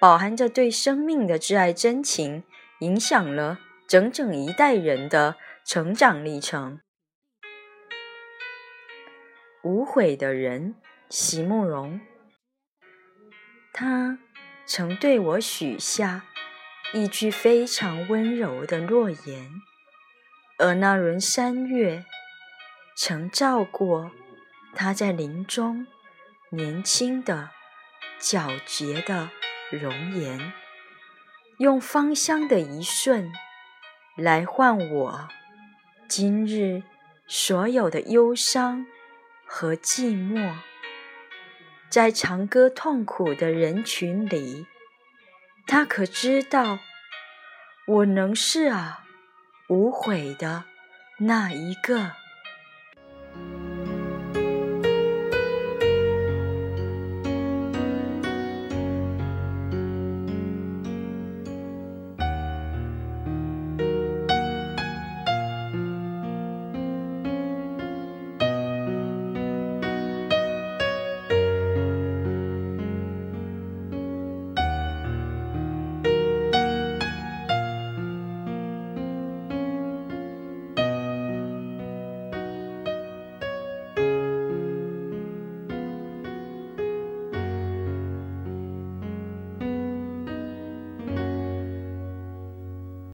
饱含着对生命的挚爱真情，影响了整整一代人的成长历程。无悔的人，席慕容。他曾对我许下一句非常温柔的诺言，而那轮三月，曾照过他在林中年轻的、皎洁的。容颜，用芳香的一瞬来换我今日所有的忧伤和寂寞。在长歌痛苦的人群里，他可知道我能是啊无悔的那一个？